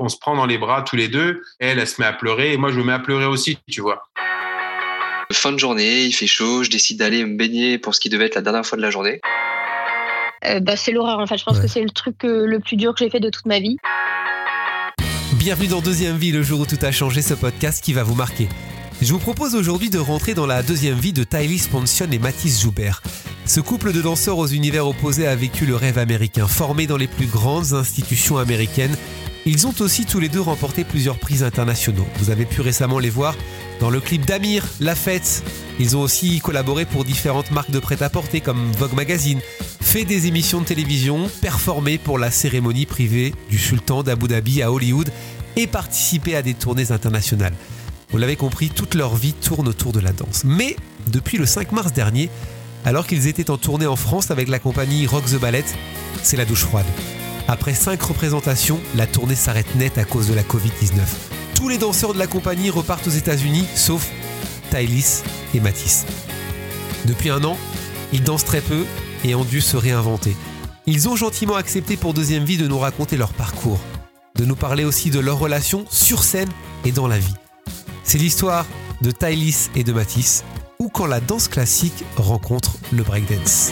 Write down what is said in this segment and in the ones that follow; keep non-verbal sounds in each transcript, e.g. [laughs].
on se prend dans les bras tous les deux. Elle, elle se met à pleurer et moi, je me mets à pleurer aussi, tu vois. Fin de journée, il fait chaud, je décide d'aller me baigner pour ce qui devait être la dernière fois de la journée. Euh, bah, c'est l'horreur en fait. Je pense que c'est le truc euh, le plus dur que j'ai fait de toute ma vie. Bienvenue dans Deuxième Vie, le jour où tout a changé, ce podcast qui va vous marquer. Je vous propose aujourd'hui de rentrer dans la deuxième vie de Tylis Ponsion et Mathis Joubert. Ce couple de danseurs aux univers opposés a vécu le rêve américain, formé dans les plus grandes institutions américaines. Ils ont aussi tous les deux remporté plusieurs prix internationaux. Vous avez pu récemment les voir dans le clip d'Amir, La Fête. Ils ont aussi collaboré pour différentes marques de prêt-à-porter comme Vogue Magazine, fait des émissions de télévision, performé pour la cérémonie privée du sultan d'Abu Dhabi à Hollywood et participé à des tournées internationales. Vous l'avez compris, toute leur vie tourne autour de la danse. Mais depuis le 5 mars dernier, alors qu'ils étaient en tournée en France avec la compagnie Rock the Ballet, c'est la douche froide. Après 5 représentations, la tournée s'arrête net à cause de la Covid-19. Tous les danseurs de la compagnie repartent aux États-Unis, sauf Tylis et Matisse. Depuis un an, ils dansent très peu et ont dû se réinventer. Ils ont gentiment accepté pour Deuxième Vie de nous raconter leur parcours, de nous parler aussi de leur relation sur scène et dans la vie. C'est l'histoire de Tylis et de Matisse, ou quand la danse classique rencontre le breakdance.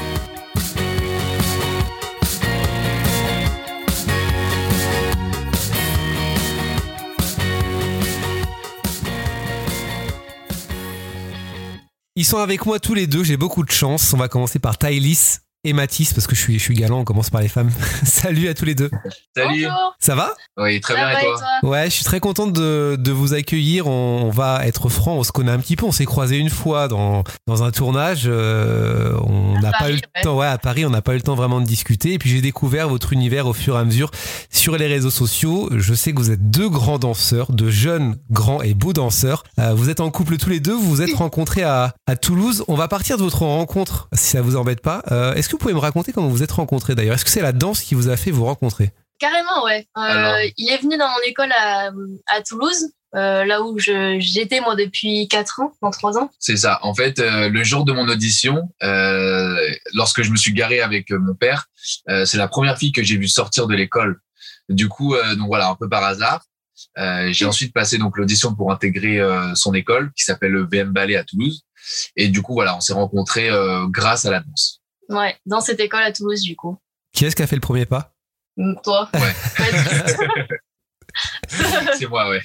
Ils sont avec moi tous les deux, j'ai beaucoup de chance. On va commencer par Tylis et Mathis, parce que je suis, je suis galant, on commence par les femmes. [laughs] Salut à tous les deux. Salut. Bonjour. Ça va? Oui, très Ça bien va et toi? Ouais, je suis très contente de, de vous accueillir. On, on va être franc, on se connaît un petit peu. On s'est croisé une fois dans, dans un tournage. euh, on n'a pas eu le ouais. temps, ouais, à Paris, on n'a pas eu le temps vraiment de discuter. Et puis j'ai découvert votre univers au fur et à mesure sur les réseaux sociaux. Je sais que vous êtes deux grands danseurs, de jeunes, grands et beaux danseurs. Euh, vous êtes en couple tous les deux. Vous vous êtes rencontrés à, à Toulouse. On va partir de votre rencontre, si ça vous embête pas. Euh, Est-ce que vous pouvez me raconter comment vous êtes rencontrés d'ailleurs? Est-ce que c'est la danse qui vous a fait vous rencontrer? Carrément, ouais. Euh, Alors. il est venu dans mon école à, à Toulouse, euh, là où j'étais moi depuis 4 ans, dans 3 ans. C'est ça. En fait, euh, le jour de mon audition, euh, lorsque je me suis garé avec mon père, euh, c'est la première fille que j'ai vue sortir de l'école. Du coup, euh, donc voilà, un peu par hasard. Euh, j'ai ensuite passé donc l'audition pour intégrer euh, son école qui s'appelle le VM Ballet à Toulouse. Et du coup, voilà, on s'est rencontrés euh, grâce à la danse. Ouais, dans cette école à Toulouse, du coup. Qui est-ce qui a fait le premier pas? Mm, Toi. [laughs] Ouais. [laughs] C'est moi, ouais.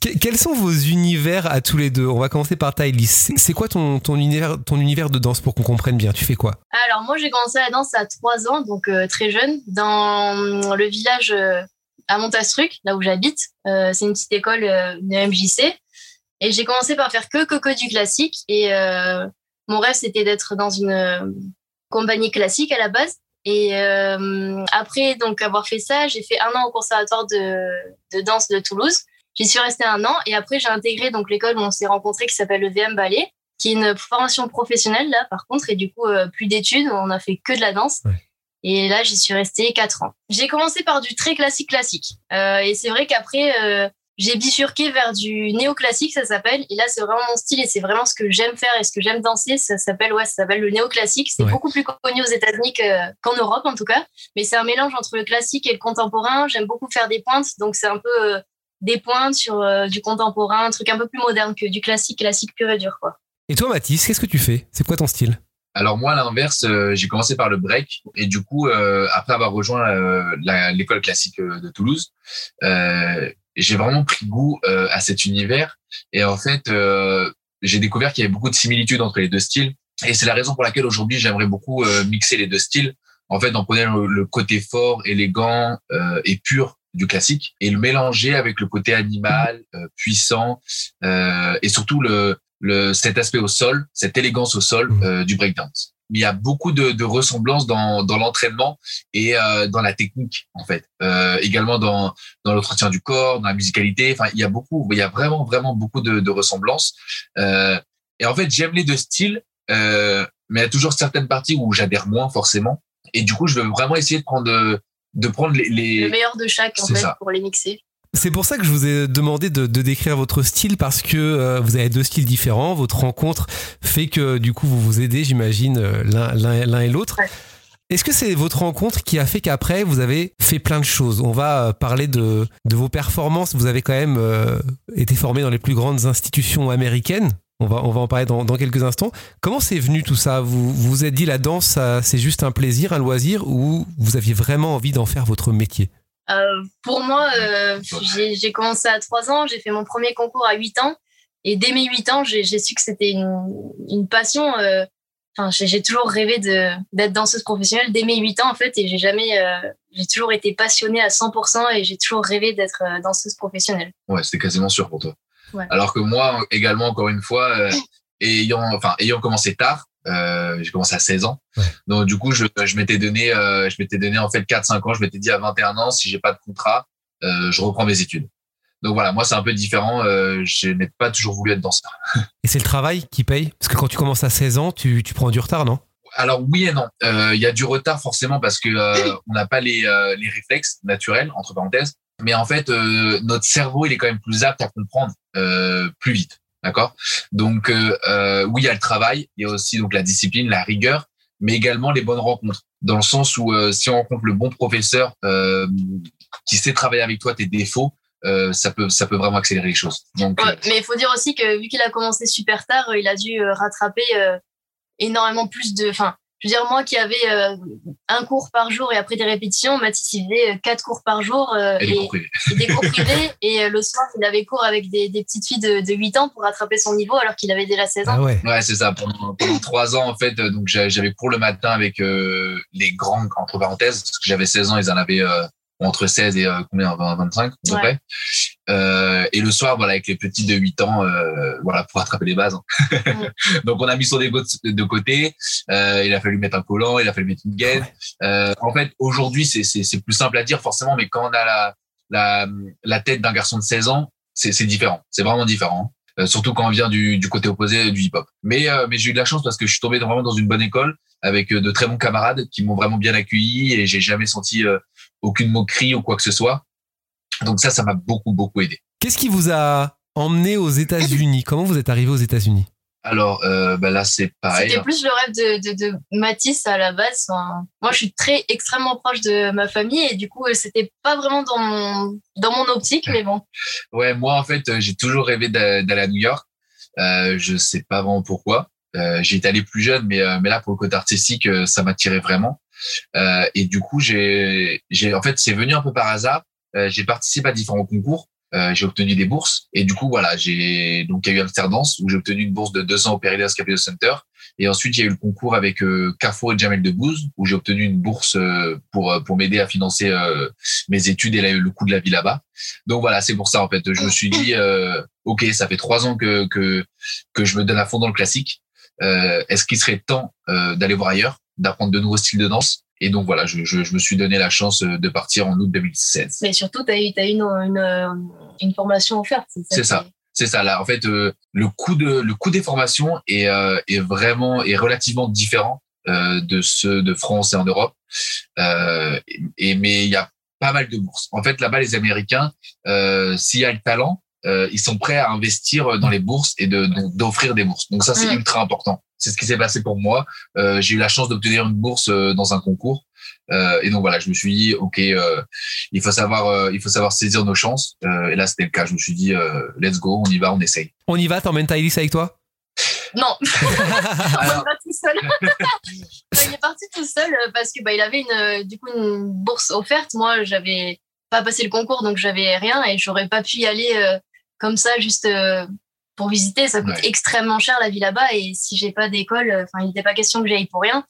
Que- quels sont vos univers à tous les deux? On va commencer par Tylis. C'est quoi ton, ton, univers, ton univers de danse pour qu'on comprenne bien? Tu fais quoi? Alors moi j'ai commencé la danse à 3 ans, donc euh, très jeune, dans le village euh, à Montastruc, là où j'habite. Euh, c'est une petite école, euh, une MJC. Et j'ai commencé par faire que coco du classique. Et euh, mon rêve c'était d'être dans une euh, compagnie classique à la base. Et euh, après donc avoir fait ça, j'ai fait un an au conservatoire de, de danse de Toulouse. J'y suis restée un an et après j'ai intégré donc l'école où on s'est rencontrés qui s'appelle le VM Ballet qui est une formation professionnelle là par contre et du coup euh, plus d'études on a fait que de la danse Ouais. et là j'y suis restée quatre ans j'ai commencé par du très classique classique Euh, et c'est vrai qu'après euh, j'ai bifurqué vers du néoclassique ça s'appelle. Et là c'est vraiment mon style et c'est vraiment ce que j'aime faire et ce que j'aime danser. Ça s'appelle ouais ça s'appelle le néoclassique. C'est Ouais. beaucoup plus connu aux États-Unis que- qu'en Europe en tout cas. Mais c'est un mélange entre le classique et le contemporain. J'aime beaucoup faire des pointes. Donc c'est un peu euh, des pointes sur euh, du contemporain un truc un peu plus moderne que du classique classique pur et dur quoi. Et toi, Mathis, qu'est-ce que tu fais? C'est quoi ton style? Alors moi, à l'inverse, euh, j'ai commencé par le break. Et du coup, euh, après avoir rejoint euh, l'école classique de Toulouse, euh, j'ai vraiment pris goût euh, à cet univers et en fait, euh, j'ai découvert qu'il y avait beaucoup de similitudes entre les deux styles et c'est la raison pour laquelle aujourd'hui j'aimerais beaucoup euh, mixer les deux styles. En fait, en prenant le, côté fort, élégant euh, et pur du classique et le mélanger avec le côté animal, euh, puissant euh, et surtout le, le cet aspect au sol, cette élégance au sol euh, du breakdance. Il y a beaucoup de, de ressemblances dans, dans l'entraînement et euh, dans la technique en fait. Euh, également dans dans l'entretien du corps, dans la musicalité. Enfin, il y a beaucoup, il y a vraiment vraiment beaucoup de, de ressemblances. Euh, et en fait, j'aime les deux styles, euh, mais il y a toujours certaines parties où j'adhère moins forcément. Et du coup, je veux vraiment essayer de prendre de, prendre les, les... le meilleur de chaque en fait ça. pour les mixer C'est pour ça que je vous ai demandé de, de décrire votre style parce que euh, vous avez deux styles différents. Votre rencontre fait que du coup vous vous aidez, j'imagine, euh, l'un- et l'autre. Ouais. Est-ce que c'est votre rencontre qui a fait qu'après, vous avez fait plein de choses? On va euh, parler de, de vos performances. Vous avez quand même euh, été formé dans les plus grandes institutions américaines. On va, on va en parler dans, dans quelques instants. Comment c'est venu tout ça? Vous vous êtes dit la danse, c'est juste un plaisir, un loisir, ou vous aviez vraiment envie d'en faire votre métier? Euh, pour moi, euh, j'ai commencé à 3 ans, j'ai fait mon premier concours à 8 ans. Et dès mes 8 ans, j'ai su que c'était une, une passion. euh, j'ai toujours rêvé d'être danseuse professionnelle dès mes 8 ans, en fait. Et j'ai jamais. euh, j'ai toujours été passionnée à 100% et j'ai toujours rêvé d'être danseuse professionnelle. Ouais, c'était quasiment sûr pour toi. Ouais. Alors que moi, également, encore une fois, [laughs] ayant, enfin, ayant commencé tard, euh, j'ai commencé à 16 ans. Ouais. Donc, du coup, je, je m'étais donné, euh, je m'étais donné, en fait, 4-5 ans. Je m'étais dit à 21 ans, si j'ai pas de contrat, euh, je reprends mes études. Donc voilà, moi, c'est un peu différent. Euh, je n'ai pas toujours voulu être danseur. [laughs] Et c'est le travail qui paye? Parce que quand tu commences à 16 ans, tu, tu prends du retard, non? Alors oui et non. Euh, Il y a du retard forcément parce que euh, on n'a pas les, euh, les réflexes naturels entre parenthèses. Mais en fait, euh, notre cerveau il est quand même plus apte à comprendre euh, plus vite. D'accord? Donc euh, euh, oui, il y a le travail, il y a aussi donc la discipline, la rigueur, mais également les bonnes rencontres. Dans le sens où euh, si on rencontre le bon professeur euh, qui sait travailler avec toi tes défauts, euh, ça peut ça peut vraiment accélérer les choses. Donc Ouais, euh, mais il faut dire aussi que vu qu'il a commencé super tard, il a dû rattraper euh, énormément plus de. Enfin, je veux dire, moi qui avais euh, un cours par jour et après des répétitions, Mathis, il faisait euh, quatre cours par jour euh, et et, cours privés. et des cours [laughs] privés. Et euh, le soir, il avait cours avec des, des petites filles de, de 8 ans pour rattraper son niveau alors qu'il avait déjà 16 ans. Ah ouais. Ouais, c'est ça. Pendant, pendant trois ans, en fait, euh, donc j'a- j'avais cours le matin avec euh, les grands, entre parenthèses, parce que j'avais 16 ans, ils en avaient euh, entre 16 et euh, combien, 20, 25 à peu Ouais. près. Euh, et le soir, voilà, avec les petits de 8 ans, euh, voilà, pour attraper les bases. hein. [laughs] donc on a mis son ego de, de côté. Euh, il a fallu mettre un collant, il a fallu mettre une gaine. Euh, en fait, aujourd'hui, c'est plus simple à dire forcément, mais quand on a la la, la tête d'un garçon de 16 ans, c'est c'est différent. C'est vraiment différent. Euh, surtout quand on vient du, du côté opposé du hip-hop. Mais, euh, mais j'ai eu de la chance parce que je suis tombé vraiment dans une bonne école avec de très bons camarades qui m'ont vraiment bien accueilli et j'ai jamais senti aucune moquerie ou quoi que ce soit. Donc ça, ça m'a beaucoup, beaucoup aidé. Qu'est-ce qui vous a emmené aux États-Unis? Comment vous êtes arrivé aux États-Unis? Alors euh, bah là, c'est pareil. C'était plus le rêve de, de, de Mathis à la base. Enfin, moi, je suis très extrêmement proche de ma famille et du coup, euh, c'était pas vraiment dans mon, dans mon optique, mais bon. [laughs] Ouais, moi en fait, euh, j'ai toujours rêvé d'a- d'aller à New York. Euh, je sais pas vraiment pourquoi. Euh, J'y étais allé plus jeune, mais euh, mais là pour le côté artistique, ça m'attirait vraiment. Euh, et du coup, j'ai j'ai en fait c'est venu un peu par hasard. Euh, j'ai participé à différents concours. Euh, j'ai obtenu des bourses et du coup voilà j'ai donc il y a eu Amsterdam où j'ai obtenu une bourse de deux ans au Perillas Capital Center et ensuite il y a eu le concours avec euh, Carrefour et Jamel Debbouze où j'ai obtenu une bourse euh, pour euh, pour m'aider à financer euh, mes études et la- le coût de la vie là-bas donc voilà, c'est pour ça en fait. Je me suis dit, ok, ça fait trois ans que que que je me donne à fond dans le classique. Est-ce qu'il serait temps d'aller voir ailleurs, d'apprendre de nouveaux styles de danse? Et donc voilà, je, je, je me suis donné la chance euh, de partir en août 2016. Mais surtout, tu as eu, t'as eu une, une, euh, une formation offerte. C'est ça. C'est ça là. En fait, euh, le coût de le coût des formations est euh, est vraiment est relativement différent euh, de ceux de France et en Europe. Euh, et mais il y a pas mal de bourses. En fait, là-bas, les Américains, euh, s'il y a le talent, euh, ils sont prêts à investir dans les bourses et de donc, d'offrir des bourses. Donc ça, c'est Mm. ultra important. C'est ce qui s'est passé pour moi. Euh, j'ai eu la chance d'obtenir une bourse euh, dans un concours. Euh, et donc voilà, je me suis dit, ok, euh, il faut savoir, euh, il faut savoir saisir nos chances. Euh, et là, c'était le cas. Je me suis dit, euh, let's go, on y va, on essaye. On y va, t'emmènes Thaïlis avec toi? Non, Alors- il est pas tout seul. [laughs] Il est parti tout seul parce que bah, il avait une, du coup une bourse offerte. Moi, j'avais pas passé le concours, donc j'avais rien et j'aurais pas pu y aller euh, comme ça juste euh, pour visiter. Ça coûte Ouais. extrêmement cher la vie là-bas et si j'ai pas d'école, euh, enfin, il n'était pas question que j'aille pour rien.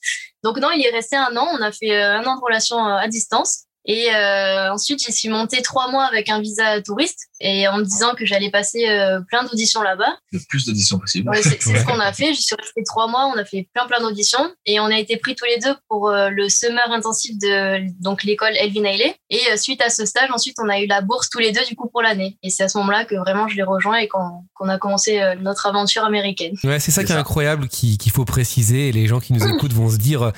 Donc non, il est resté un an. On a fait euh, un an de relation euh, à distance. Et euh, ensuite, j'y suis montée trois mois avec un visa touriste et en me disant que j'allais passer euh, plein d'auditions là-bas. Le plus d'auditions possible. Ouais, c'est Ouais. ce qu'on a fait. J'y suis restée trois mois. On a fait plein plein d'auditions et on a été pris tous les deux pour euh, le summer intensif de donc l'école Elvin Ailey. Et euh, suite à ce stage, ensuite on a eu la bourse tous les deux du coup pour l'année. Et c'est à ce moment-là que vraiment je l'ai rejoint et qu'on a commencé euh, notre aventure américaine. Ouais, c'est ça qui est incroyable, qui- qu'il faut préciser. Et les gens qui nous [clears throat] écoutent vont se dire,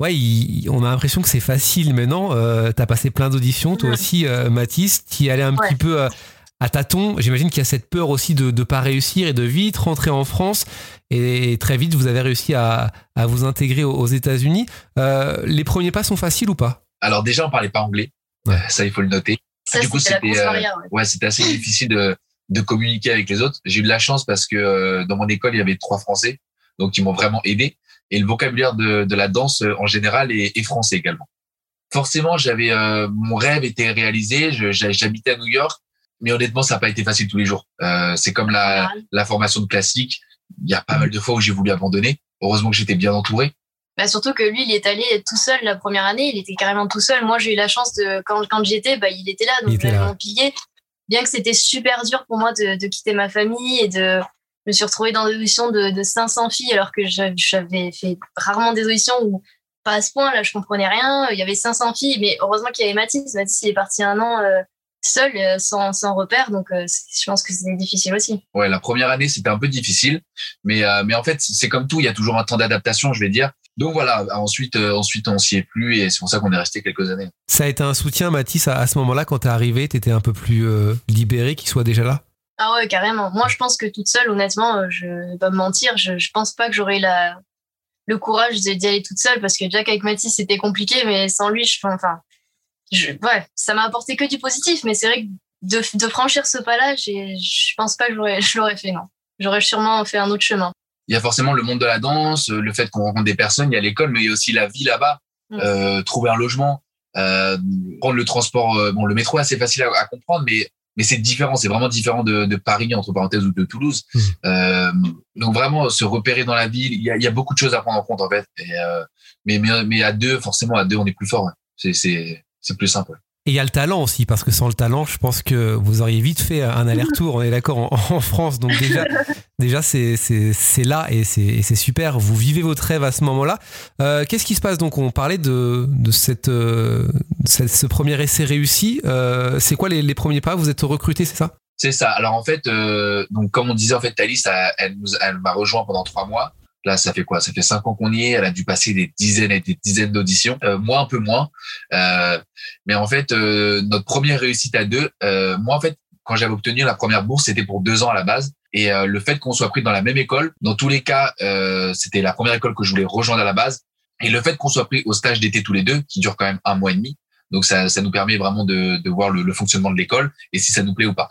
ouais, il- on a l'impression que c'est facile. Mais non, euh, t'as passé plein d'auditions, toi Mhm. aussi, euh, Mathis. T'y allais un Ouais. petit peu euh, à tâtons. J'imagine qu'il y a cette peur aussi de ne pas réussir et de vite rentrer en France. Et très vite, vous avez réussi à, à vous intégrer aux, États-Unis. Euh, les premiers pas sont faciles ou pas? Alors déjà, on parlait pas anglais. Ouais. Ça, il faut le noter. Ça, du coup, c'était euh, ouais, c'était assez difficile de, de communiquer avec les autres. J'ai eu de la chance parce que euh, dans mon école, il y avait trois Français, donc ils m'ont vraiment aidé. Et le vocabulaire de, de la danse en général est, est français également. Forcément, j'avais mon rêve était réalisé. J'habitais à New York mais honnêtement, ça n'a pas été facile tous les jours. Euh, c'est comme la, la formation de classique. Il y a pas mal de fois où j'ai voulu abandonner. Heureusement que j'étais bien entouré. Bah surtout que lui, il est allé tout seul la première année. Il était carrément tout seul. Moi, j'ai eu la chance de quand quand j'étais, bah il était là, donc je m'en pillé. Bien que c'était super dur pour moi de, de, quitter ma famille et de me suis retrouvée dans des auditions de, de 500 filles alors que j'avais fait rarement des auditions où pas à ce point là je comprenais rien. Il y avait 500 filles, mais heureusement qu'il y avait Mathis. Mathis il est parti un an. Euh, seul, euh, sans, sans repère. Donc, euh, je pense que c'était difficile aussi. Ouais, la première année, c'était un peu difficile. Mais, euh, mais en fait, c'est comme tout. Il y a toujours un temps d'adaptation, je vais dire. Donc voilà, ensuite, ensuite on s'y est plus et c'est pour ça qu'on est resté quelques années. Ça a été un soutien, Mathis, à, ce moment-là, quand tu es arrivé, tu étais un peu plus libéré qu'il soit déjà là? Ah ouais, carrément. Moi, je pense que toute seule, honnêtement, je vais pas me mentir, je, je pense pas que j'aurais la, le courage d'y aller toute seule parce que déjà qu'avec Mathis, c'était compliqué, mais sans lui, je, enfin, je, ouais, ça m'a apporté que du positif, mais c'est vrai que de, de franchir ce pas-là, je pense pas que je l'aurais fait, non. J'aurais sûrement fait un autre chemin. Il y a forcément le monde de la danse, le fait qu'on rencontre des personnes, il y a l'école, mais il y a aussi la vie là-bas, mm. euh, trouver un logement, euh, prendre le transport. Euh, bon, le métro, c'est facile à, comprendre, mais mais c'est différent, c'est vraiment différent de, de, Paris entre parenthèses ou de Toulouse. Mm. Euh, donc vraiment se repérer dans la ville, il y a, y a beaucoup de choses à prendre en compte en fait. Et, euh, mais, mais mais à deux, forcément à deux, on est plus fort. C'est c'est c'est plus simple. Et il y a le talent aussi, parce que sans le talent, je pense que vous auriez vite fait un aller-retour, on est d'accord, en, France. Donc déjà, [laughs] déjà c'est, là et c'est, super. Vous vivez votre rêve à ce moment-là. Euh, qu'est-ce qui se passe Donc? On parlait de, de cette, euh, ce premier essai réussi. Euh, c'est quoi les, premiers pas? Vous êtes recruté, c'est ça? C'est ça. Alors en fait, donc comme on disait, en fait, Thalys, elle, elle m'a rejoint pendant trois mois. Là, ça fait quoi? Ça fait cinq ans qu'on y est. Elle a dû passer des dizaines et des dizaines d'auditions. Euh, moi, un peu moins. Euh, mais en fait, euh, notre première réussite à deux, euh, moi, en fait, quand j'avais obtenu la première bourse, c'était pour deux ans à la base. Et euh, le fait qu'on soit pris dans la même école, dans tous les cas, c'était la première école que je voulais rejoindre à la base. Et le fait qu'on soit pris au stage d'été tous les deux, qui dure quand même un mois et demi, donc ça, ça nous permet vraiment de, de voir le, le fonctionnement de l'école et si ça nous plaît ou pas.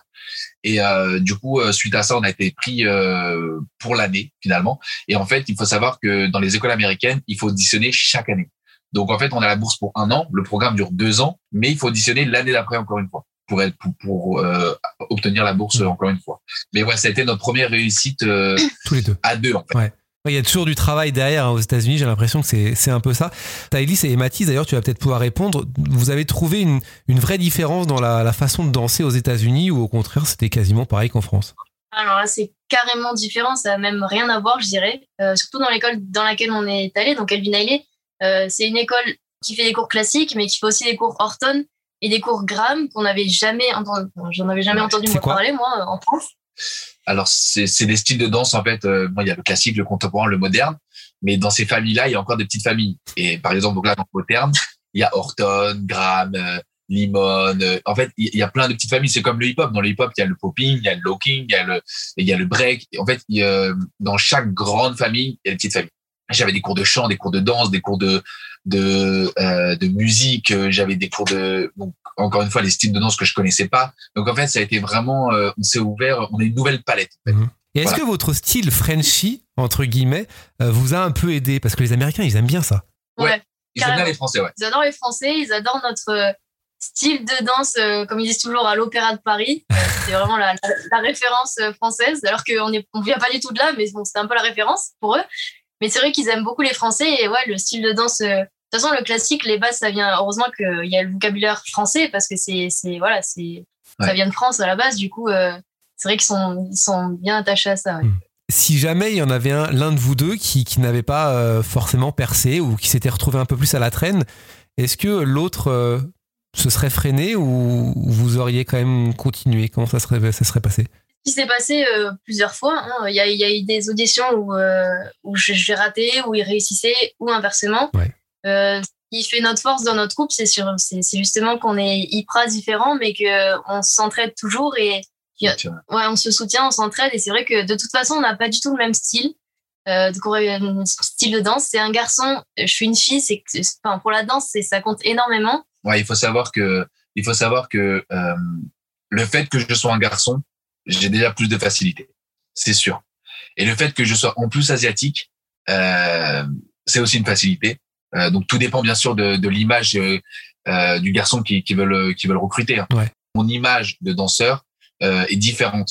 Et euh, du coup, euh, suite à ça, on a été pris euh, pour l'année finalement. Et en fait, il faut savoir que dans les écoles américaines, il faut auditionner chaque année. Donc en fait, on a la bourse pour un an. Le programme dure deux ans, mais il faut auditionner l'année d'après encore une fois pour être pour, pour euh, obtenir la bourse encore une fois. Mais ouais, ça a été notre première réussite euh, tous les deux à deux en fait. Ouais. Il y a toujours du travail derrière hein, aux États-Unis, j'ai l'impression que c'est un peu ça. Taïlis et Mathis, d'ailleurs, tu vas peut-être pouvoir répondre. Vous avez trouvé une, une vraie différence dans la, la, façon de danser aux États-Unis ou au contraire, c'était quasiment pareil qu'en France? Alors là, c'est carrément différent, ça n'a même rien à voir, je dirais. Euh, surtout dans l'école dans laquelle on est allé, donc Elvin Ailey. Euh, c'est une école qui fait des cours classiques, mais qui fait aussi des cours Horton et des cours Graham qu'on n'avait jamais entendu. J'en avais jamais entendu parler, moi, en France. Alors, c'est des styles de danse, en fait. Euh, il y a le classique, le contemporain, le moderne. Mais dans ces familles-là, il y a encore des petites familles. Et par exemple, donc là, dans le moderne, il y a Horton, Graham, euh, Limon. Euh, en fait, il y a plein de petites familles. C'est comme le hip-hop. Dans le hip-hop, il y a le popping, il y a le locking, il y a le, il y a le break. en fait, il y a, dans chaque grande famille, il y a des petites familles. J'avais des cours de chant, des cours de danse, des cours de de, euh, de musique. J'avais des cours de donc, encore une fois les styles de danse que je connaissais pas. Donc en fait, ça a été vraiment, euh, on s'est ouvert, on a une nouvelle palette. Mhm. Et est-ce que votre style Frenchy entre guillemets euh, vous a un peu aidé? Parce que les Américains ils aiment bien ça. Ouais. ils aiment bien les Français, ouais. Ils adorent les Français, ils adorent notre euh, style de danse, comme ils disent toujours, à l'Opéra de Paris. [laughs] c'est vraiment la, la, référence française, alors qu'on ne on vient pas du tout de là, mais bon, c'est un peu la référence pour eux. Mais c'est vrai qu'ils aiment beaucoup les Français et ouais, le style de danse de toute façon, le classique, les bases, ça vient. Heureusement qu'il y a le vocabulaire français parce que c'est, c'est voilà, c'est, ça vient de France à la base. Du coup, euh, c'est vrai qu'ils sont, ils sont bien attachés à ça. Hmm. Si jamais il y en avait un, l'un de vous deux qui, qui n'avait pas euh, forcément percé ou qui s'était retrouvé un peu plus à la traîne, est-ce que l'autre euh, se serait freiné ou vous auriez quand même continué? Comment ça serait, ça serait passé? Qui s'est passé plusieurs fois. Hein. Il, y a, il, y a, eu des auditions où, où j'ai raté, où il réussissait, ou inversement. Ouais. Euh, ce qui fait notre force dans notre groupe, c'est c'est justement qu'on est hyper différents, mais qu'on s'entraide toujours et ouais, on se soutient, on s'entraide et c'est vrai que de toute façon, on n'a pas du tout le même style. Euh, de style de danse, c'est un garçon, je suis une fille, c'est enfin, pour la danse, c'est ça compte énormément. Ouais, il faut savoir que, il faut savoir que euh, le fait que je sois un garçon, j'ai déjà plus de facilité, c'est sûr. Et le fait que je sois en plus asiatique, euh, c'est aussi une facilité. Euh, donc tout dépend bien sûr de, de l'image euh, euh, du garçon qui, qui veulent qui veulent recruter. hein. Ouais. Mon image de danseur euh, est différente.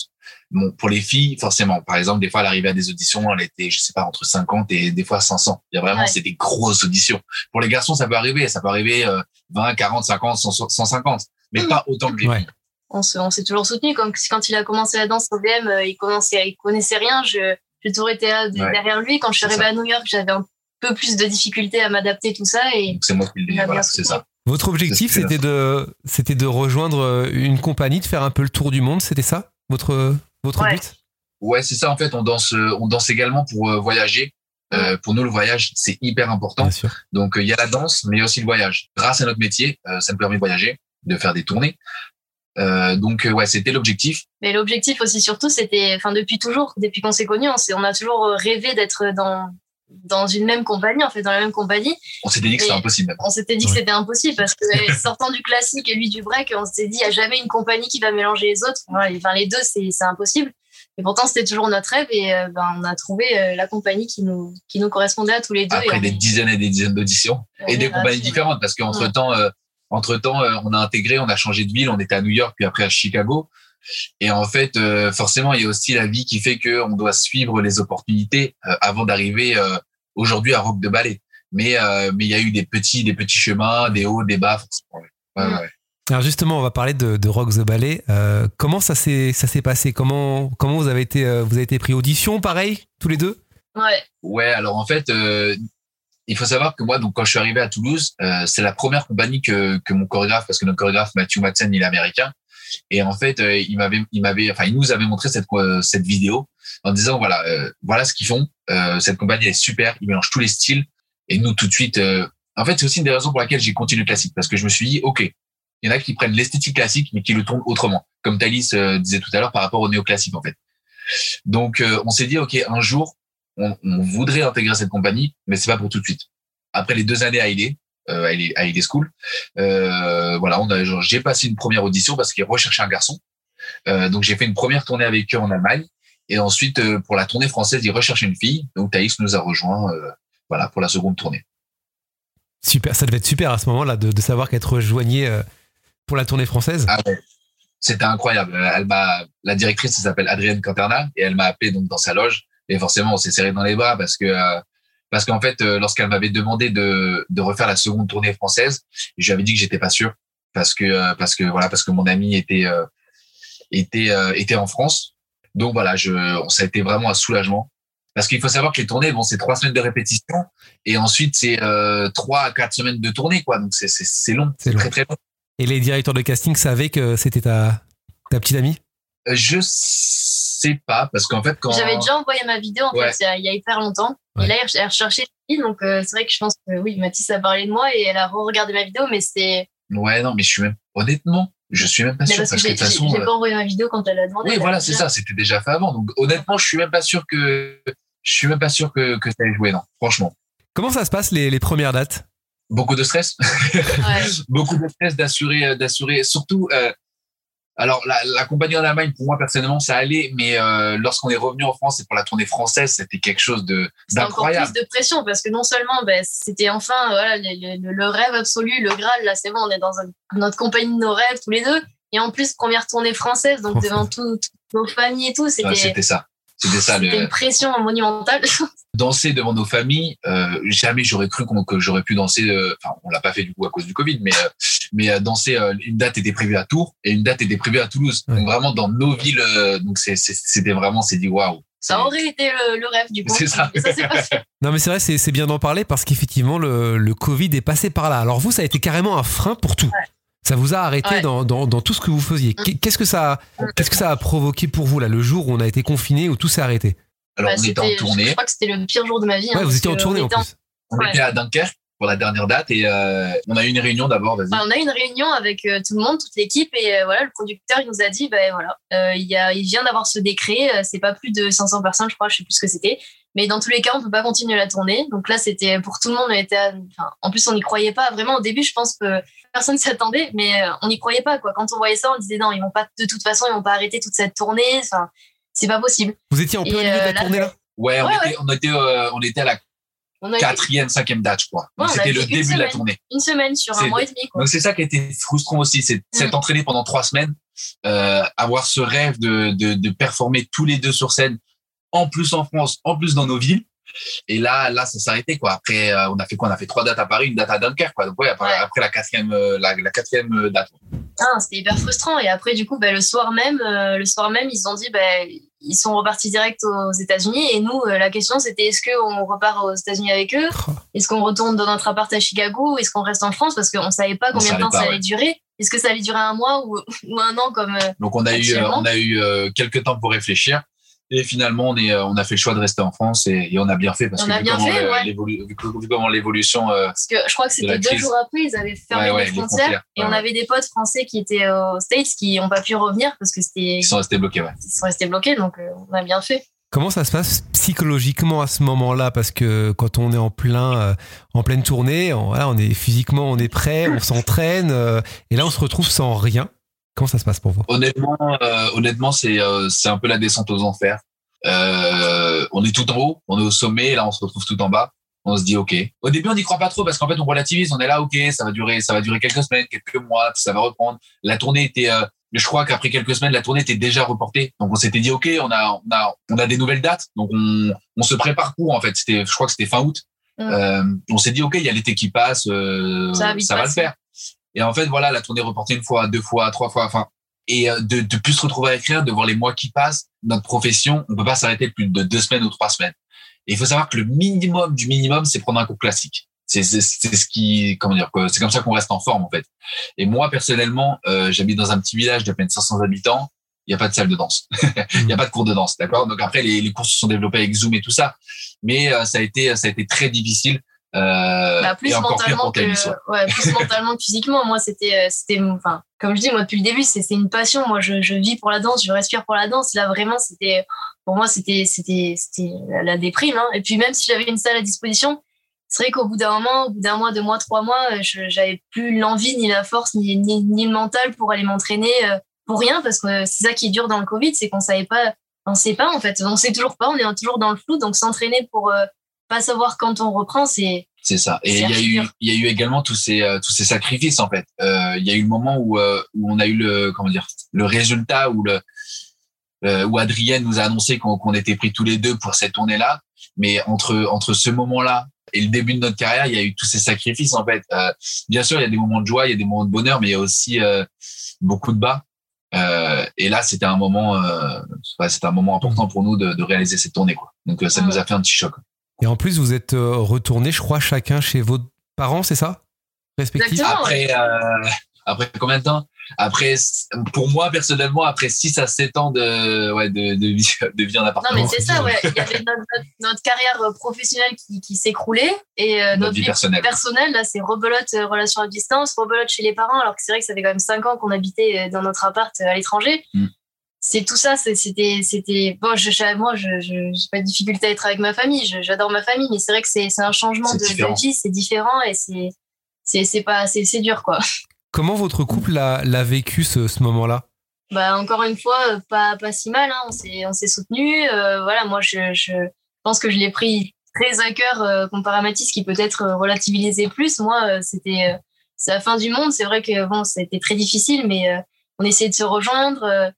Bon, pour les filles, forcément. Par exemple, des fois, elle arrivait à des auditions, elle était, je sais pas, entre 50 et des fois 500. Il y a vraiment, Ouais. c'est des grosses auditions. Pour les garçons, ça peut arriver, ça peut arriver euh, 20, 40, 50, 100, 150, mais pas autant que les Ouais. filles. On se- on s'est toujours soutenu. Comme quand il a commencé la danse au VM, euh, il commençait, il connaissait rien. Je, j'ai toujours été Ouais. derrière lui. Quand je suis arrivée ça. à New York, j'avais un peu plus de difficultés à m'adapter tout ça et Donc c'est moi qui le Il dis. a Voilà, bien c'est soutenu. ça. Votre objectif, c'était de, c'était de rejoindre euh, une compagnie, de faire un peu le tour du monde, c'était ça? Votre, votre Ouais. but? Ouais, c'est ça. En fait, on danse, euh, on danse également pour euh, voyager. Euh, pour nous, le voyage, c'est hyper important. Bien sûr. Donc, euh, il y a la danse, mais il y a aussi le voyage. Grâce à notre métier, euh, ça nous permet de voyager, de faire des tournées. Euh, donc, euh, ouais, c'était l'objectif. Mais l'objectif aussi, surtout, c'était, enfin, depuis toujours, depuis qu'on s'est connus, on, s'est- on a toujours euh, rêvé d'être dans, dans une même compagnie, en fait, dans la même compagnie. On s'était dit que c'était impossible. On s'était dit Ouais. que c'était impossible parce que sortant du classique et lui du break, on s'était dit, il n'y a jamais une compagnie qui va mélanger les autres. Enfin, les deux, c'est, c'est impossible. Et pourtant, c'était toujours notre rêve et euh, ben, on a trouvé euh, la compagnie qui nous, qui nous correspondait à tous les deux. Après et des on- dizaines et des dizaines d'auditions on et des compagnies différentes parce qu'entre temps, euh, entre temps, on a intégré, on a changé de ville, on était à New York puis après à Chicago. Et en fait, euh, forcément, il y a aussi la vie qui fait que on doit suivre les opportunités euh, avant d'arriver euh, aujourd'hui à Rock de Ballet. Mais euh, mais il y a eu des petits des petits chemins, des hauts, des bas. forcément. Ouais, ouais, Mm. Alors justement, on va parler de, de Rock the Ballet. Euh, comment ça s'est, ça s'est passé? Comment, comment vous avez été, euh, vous avez été pris audition, pareil, tous les deux? Ouais, Ouais, alors en fait, euh, il faut savoir que moi, donc quand je suis arrivé à Toulouse, euh, c'est la première compagnie que, que mon chorégraphe, parce que notre chorégraphe Matthew Madsen, il est américain, et en fait, euh, il m'avait, il m'avait, enfin, il nous avait montré cette euh, cette vidéo en disant voilà, euh, voilà ce qu'ils font. Euh, cette compagnie est super, ils mélangent tous les styles, et nous tout de suite. euh, en fait, c'est aussi une des raisons pour laquelle j'ai continué le classique, parce que je me suis dit ok, il y en a qui prennent l'esthétique classique, mais qui le tournent autrement, comme Thalys disait tout à l'heure par rapport au néoclassique en fait. Donc, on s'est dit ok, un jour on, on voudrait intégrer cette compagnie, mais c'est pas pour tout de suite. Après les deux années à Hailey, euh, à Hailey School, euh, voilà, on a, genre, j'ai passé une première audition parce qu'ils recherchaient un garçon. Euh, donc j'ai fait une première tournée avec eux en Allemagne, et ensuite euh, pour la tournée française, ils recherchaient une fille. Donc Thaïs nous a rejoint, euh, voilà, pour la seconde tournée. Super, ça devait être super à ce moment-là de, de savoir qu'être rejoigné euh, pour la tournée française. Ah ouais. C'était incroyable. Elle m'a, la directrice elle s'appelle Adrienne Canterna et elle m'a appelé donc dans sa loge et forcément on s'est serré dans les bras parce que euh, parce qu'en fait euh, lorsqu'elle m'avait demandé de de refaire la seconde tournée française, je lui avais dit que j'étais pas sûr parce que euh, parce que voilà parce que mon ami était était était en France. Donc voilà, je ça a été vraiment un soulagement. Parce qu'il faut savoir que les tournées, bon, c'est trois semaines de répétition et ensuite c'est euh, trois à quatre semaines de tournée, quoi. Donc c'est c'est c'est long, C'est très très long. Et les directeurs de casting savaient que c'était ta, ta petite amie? Je sais pas parce qu'en fait quand j'avais déjà envoyé ma vidéo en Ouais. fait il y a- hyper longtemps. Ouais. Et là, elle recherchait donc euh, c'est vrai que je pense que oui, Mathis a parlé de moi et elle a re-regardé ma vidéo, mais c'est ouais non mais je suis même honnêtement je suis même pas mais sûr parce parce, que que de j'ai toute façon j'ai euh, pas envoyé ma vidéo quand elle a demandé. oui voilà c'est ça c'était déjà fait avant donc honnêtement je suis même pas sûr que je suis même pas sûr que que ça ait joué non franchement Comment ça se passe les, les premières dates? Beaucoup de stress Ouais. [laughs] beaucoup de stress d'assurer euh, d'assurer surtout euh, alors la, la compagnie en Allemagne pour moi personnellement ça allait mais euh, lorsqu'on est revenu en France et pour la tournée française c'était quelque chose de C'était encore d'incroyable plus de pression parce que non seulement ben, c'était enfin voilà, le, le- le rêve absolu, le Graal, là c'est bon, on est dans un- notre compagnie de nos rêves tous les deux. Et en plus, première tournée française, donc devant [laughs] tout- toutes nos familles et tout, Ouais, c'était c'était ça c'était ça c'était le une pression monumentale. [laughs] danser devant nos familles, euh, jamais j'aurais cru que j'aurais pu danser. euh, Enfin, on l'a pas fait du coup à cause du Covid, mais euh, mais euh, danser. euh, une date était prévue à Tours et une date était prévue à Toulouse. Ouais. Donc vraiment dans nos villes. euh, donc c'était vraiment, c'est dit waouh. Ça aurait été le, le rêve du coup. C'est ça. Mais ça s'est pas fait. Non mais c'est vrai, c'est bien d'en parler parce qu'effectivement le, le Covid est passé par là. Alors vous, ça a été carrément un frein pour tout. Ça vous a arrêté Ouais. dans, dans, dans tout ce que vous faisiez. Qu'est- Qu'est-ce que ça, qu'est-ce que ça a provoqué pour vous là, le jour où on a été confiné, où tout s'est arrêté? Alors Bah, on était en c'était- Je tournée. crois que c'était le pire jour de ma vie. hein, Ouais, vous parce étiez en tournée en plus. On Ouais. était à Dunkerque. Pour la dernière date et euh, on a eu une réunion d'abord. Vas-y. On a eu une réunion avec euh, tout le monde, toute l'équipe, et euh, voilà, le producteur il nous a dit, ben voilà, euh, il, y a, il vient d'avoir ce décret, euh, c'est pas plus de 500 personnes, je crois, je sais plus ce que c'était, mais dans tous les cas, on peut pas continuer la tournée. Donc là, c'était pour tout le monde, on était, à- enfin, en plus, on n'y croyait pas vraiment. Au début, je pense que personne [laughs] s'y attendait, mais euh, on n'y croyait pas quoi. Quand on voyait ça, on disait non, ils vont pas, de toute façon, ils vont pas arrêter toute cette tournée. Enfin, c'est pas possible. Vous étiez en plein milieu de la là, tournée là? Ouais, on Ouais, était, on était, euh, on était à la On a été quatrième, cinquième date, je crois. Ouais, c'était le début de la tournée. une semaine sur un mois et demi. Quoi. Donc c'est ça qui a été frustrant aussi, c'est s'être Mm. entraîné pendant trois semaines, euh, avoir ce rêve de, de, de performer tous les deux sur scène, en plus en France, en plus dans nos villes. Et là, là, ça s'est arrêté quoi. Après, euh, on a fait quoi? On a fait trois dates à Paris, une date à Dunkerque quoi. Donc ouais, après, Ouais. après la quatrième, euh, la, la quatrième euh, date. Ah, c'était hyper frustrant. Et après, du coup, bah, le soir même, euh, le soir même, ils ont dit, bah, ils sont repartis direct aux États-Unis. Et nous, euh, la question, c'était est-ce qu'on repart aux États-Unis avec eux? [laughs] Est-ce qu'on retourne dans notre appart à Chicago? Est-ce qu'on reste en France? Parce qu'on savait pas combien de temps pas, ça ouais. allait durer. Est-ce que ça allait durer un mois ou, [laughs] ou un an comme Donc on a eu, on a eu euh, quelques temps pour réfléchir. Et finalement, on est, euh, on a fait le choix de rester en France et, et on a bien fait parce On que a vu bien comment fait, ouais. vu, comment l'évolution, euh, Parce que je crois que c'était deux crise. jours après, ils avaient fermé Ouais, ouais, les les frontières. Et Ouais, on avait des potes français qui étaient aux States qui n'ont pas pu revenir parce que c'était ils sont restés bloqués. Ouais. ils sont restés bloqués. Donc, euh, on a bien fait. Comment ça se passe psychologiquement à ce moment-là? Parce que quand on est en plein, euh, en pleine tournée, on, voilà, on est physiquement, on est prêt, on s'entraîne, euh, et là on se retrouve sans rien. Comment ça se passe pour vous? Honnêtement, euh, honnêtement, c'est euh, c'est un peu la descente aux enfers. Euh, on est tout en haut, on est au sommet, et là on se retrouve tout en bas. On se dit ok. Au début, on n'y croit pas trop parce qu'en fait, on relativise. On est là, ok, ça va durer, ça va durer quelques semaines, quelques mois, puis ça va reprendre. La tournée était, euh, je crois qu'après quelques semaines, la tournée était déjà reportée. Donc on s'était dit ok, on a, on a, on a des nouvelles dates. Donc on, on se prépare pour en fait. C'était, je crois que c'était fin août. Mm. Euh, on s'est dit ok, il y a l'été qui passe, euh, Ça va le faire. Et en fait, voilà, la tournée reportée une fois, deux fois, trois fois, enfin, et euh, de, de plus se retrouver à écrire, de voir les mois qui passent, notre profession, on peut pas s'arrêter plus de deux semaines ou trois semaines. Et il faut savoir que le minimum du minimum, c'est prendre un cours classique. C'est ce qui, comment dire, c'est comme ça qu'on reste en forme en fait. Et moi personnellement, euh, j'habite dans un petit village de peine 500 habitants. Il n'y a pas de salle de danse. [laughs] Il n'y a pas de cours de danse, d'accord? Donc après, les, les cours se sont développés avec Zoom et tout ça, mais euh, ça a été, ça a été très difficile. Euh, Bah, plus mentalement que ouais. plus mentalement que physiquement. Moi c'était euh, c'était enfin comme je dis moi depuis le début c'est c'est une passion. Moi je, je vis pour la danse je respire pour la danse. Là vraiment c'était pour moi c'était c'était c'était la, déprime hein. et puis même si j'avais une salle à disposition c'est vrai qu'au bout d'un moment au bout d'un mois deux mois trois mois euh, je j'avais plus l'envie ni la force ni, ni ni le mental pour aller m'entraîner pour rien. Parce que c'est ça qui est dur dans le covid c'est qu'on savait pas on sait pas en fait. On sait toujours pas on est toujours dans le flou. Donc s'entraîner pour pas savoir quand on reprend c'est C'est ça. Et il y a eu, il y a eu également tous ces, euh, tous ces sacrifices en fait. Euh, il y a eu le moment où, euh, où on a eu le, comment dire, le résultat où le, euh, où Adrienne nous a annoncé qu'on qu'on était pris tous les deux pour cette tournée-là. Mais entre, entre ce moment-là et le début de notre carrière, il y a eu tous ces sacrifices en fait. Euh, bien sûr, il y a des moments de joie, il y a des moments de bonheur, mais il y a aussi euh, beaucoup de bas. Euh, et là, c'était un moment, euh, c'était un moment important pour nous de, de réaliser cette tournée, quoi. Donc, ça nous a fait un petit choc. Et en plus, vous êtes euh, retournés, je crois, chacun chez vos parents, c'est ça? Respectifs. Après, euh, après combien de temps? Après, pour moi personnellement, après 6 à 7 ans de, ouais, de, de, vie, de vie en Non, appartement. mais c'est ça, [laughs] ouais. Il y avait notre, notre- notre carrière euh, professionnelle qui, qui s'écroulait et euh, Notre vie personnelle. personnelle, là, c'est rebelote, euh, relation à distance, rebelote chez les parents, alors que c'est vrai que ça fait quand même 5 ans qu'on habitait dans notre appart à l'étranger. Mm. C'est tout ça, c'était, c'était, bon, je, moi, je, j'ai pas de difficulté à être avec ma famille, j'adore ma famille, mais c'est vrai que c'est, c'est un changement de, vie, c'est différent et c'est, c'est, c'est pas, c'est, dur, quoi. Comment votre couple l'a l'a vécu ce, ce moment-là? Bah, encore une fois, euh, pas, pas si mal. Hein. On s'est, on s'est soutenu. voilà, moi, je, je pense que je l'ai pris très à cœur euh, comparé à Mathis, qui peut-être euh, relativisait plus. Moi, euh, c'était euh, c'est la fin du monde. C'est vrai que bon, c'était très difficile, mais euh, on essayait de se rejoindre.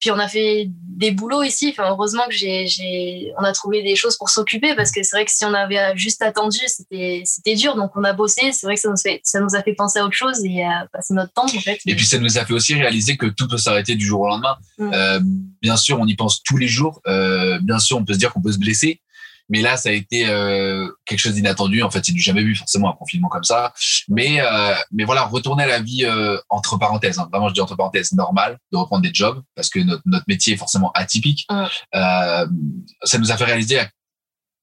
Puis on a fait des boulots ici. Enfin, heureusement que j'ai, j'ai, on a trouvé des choses pour s'occuper parce que c'est vrai que si on avait juste attendu, c'était, c'était dur. Donc on a bossé. C'est vrai que ça nous, fait, ça nous a fait penser à autre chose et à passer notre temps en fait. Et puis ça nous a fait aussi réaliser que tout peut s'arrêter du jour au lendemain. Mm. Euh, bien sûr, on y pense tous les jours. Euh, bien sûr, on peut se dire qu'on peut se blesser. Mais là, ça a été euh, quelque chose d'inattendu. En fait, c'est du jamais vu forcément un confinement comme ça. Mais euh, mais voilà, retourner à la vie euh, entre parenthèses. Hein, vraiment, je dis entre parenthèses, normale, de reprendre des jobs parce que notre, notre métier est forcément atypique. Ça nous a fait réaliser à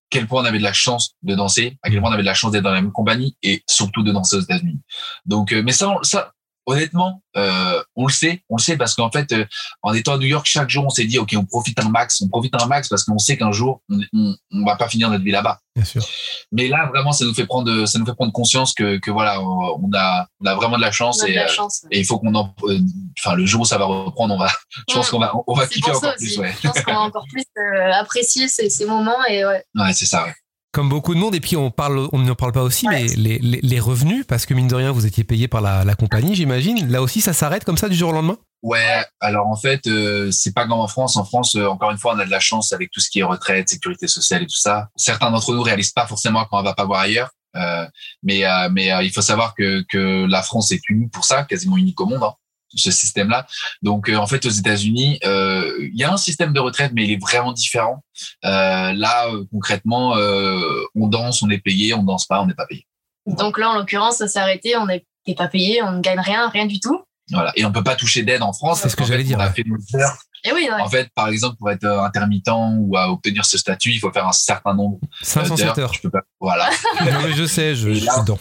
quel point on avait de la chance de danser, à quel point on avait de la chance d'être dans la même compagnie et surtout de danser aux États-Unis. Donc, mais ça, ça, honnêtement, euh, on le sait, on le sait parce qu'en fait, euh, en étant à New York, chaque jour, on s'est dit, ok, on profite un max, on profite un max parce qu'on sait qu'un jour, on, on, on, va pas finir notre vie là-bas. Bien sûr. Mais là, vraiment, ça nous fait prendre, ça nous fait prendre conscience que, que voilà, on a, on a vraiment de la chance On a de et, la euh, chance. et il faut qu'on en, euh, enfin, le jour où ça va reprendre, on va, je pense qu'on va, on va kiffer encore aussi. plus, ouais. Je pense qu'on va encore plus euh, apprécier ces, ces moments et ouais. Ouais, c'est ça, ouais. Comme beaucoup de monde, et puis on parle, on n'en parle pas aussi, Ouais. mais les, les- les revenus, parce que mine de rien, vous étiez payé par la, la compagnie, j'imagine. Là aussi, ça s'arrête comme ça du jour au lendemain? Ouais, alors en fait, euh, c'est pas comme en France. En France, euh, encore une fois, on a de la chance avec tout ce qui est retraite, sécurité sociale et tout ça. Certains d'entre nous réalisent pas forcément quand on va pas voir ailleurs. Euh, mais euh, mais euh, il faut savoir que, que la France est unie pour ça, quasiment unique au monde, hein, ce système-là. Donc euh, en fait, aux États-Unis, euh, il y a un système de retraite, mais il est vraiment différent. Euh, là, euh, concrètement, euh, on danse, on est payé, on danse pas, on n'est pas payé. Donc là, en l'occurrence, ça s'est arrêté, on n'est pas payé, on ne gagne rien, rien du tout. Voilà. Et on peut pas toucher d'aide en France. C'est ce que j'allais dire, On a fait nos heures Et oui, ouais. En fait, par exemple, pour être intermittent ou à obtenir ce statut, il faut faire un certain nombre euh, 507 heures. Je peux pas. Voilà. [laughs] non, mais je sais, je, Et je là- suis dedans.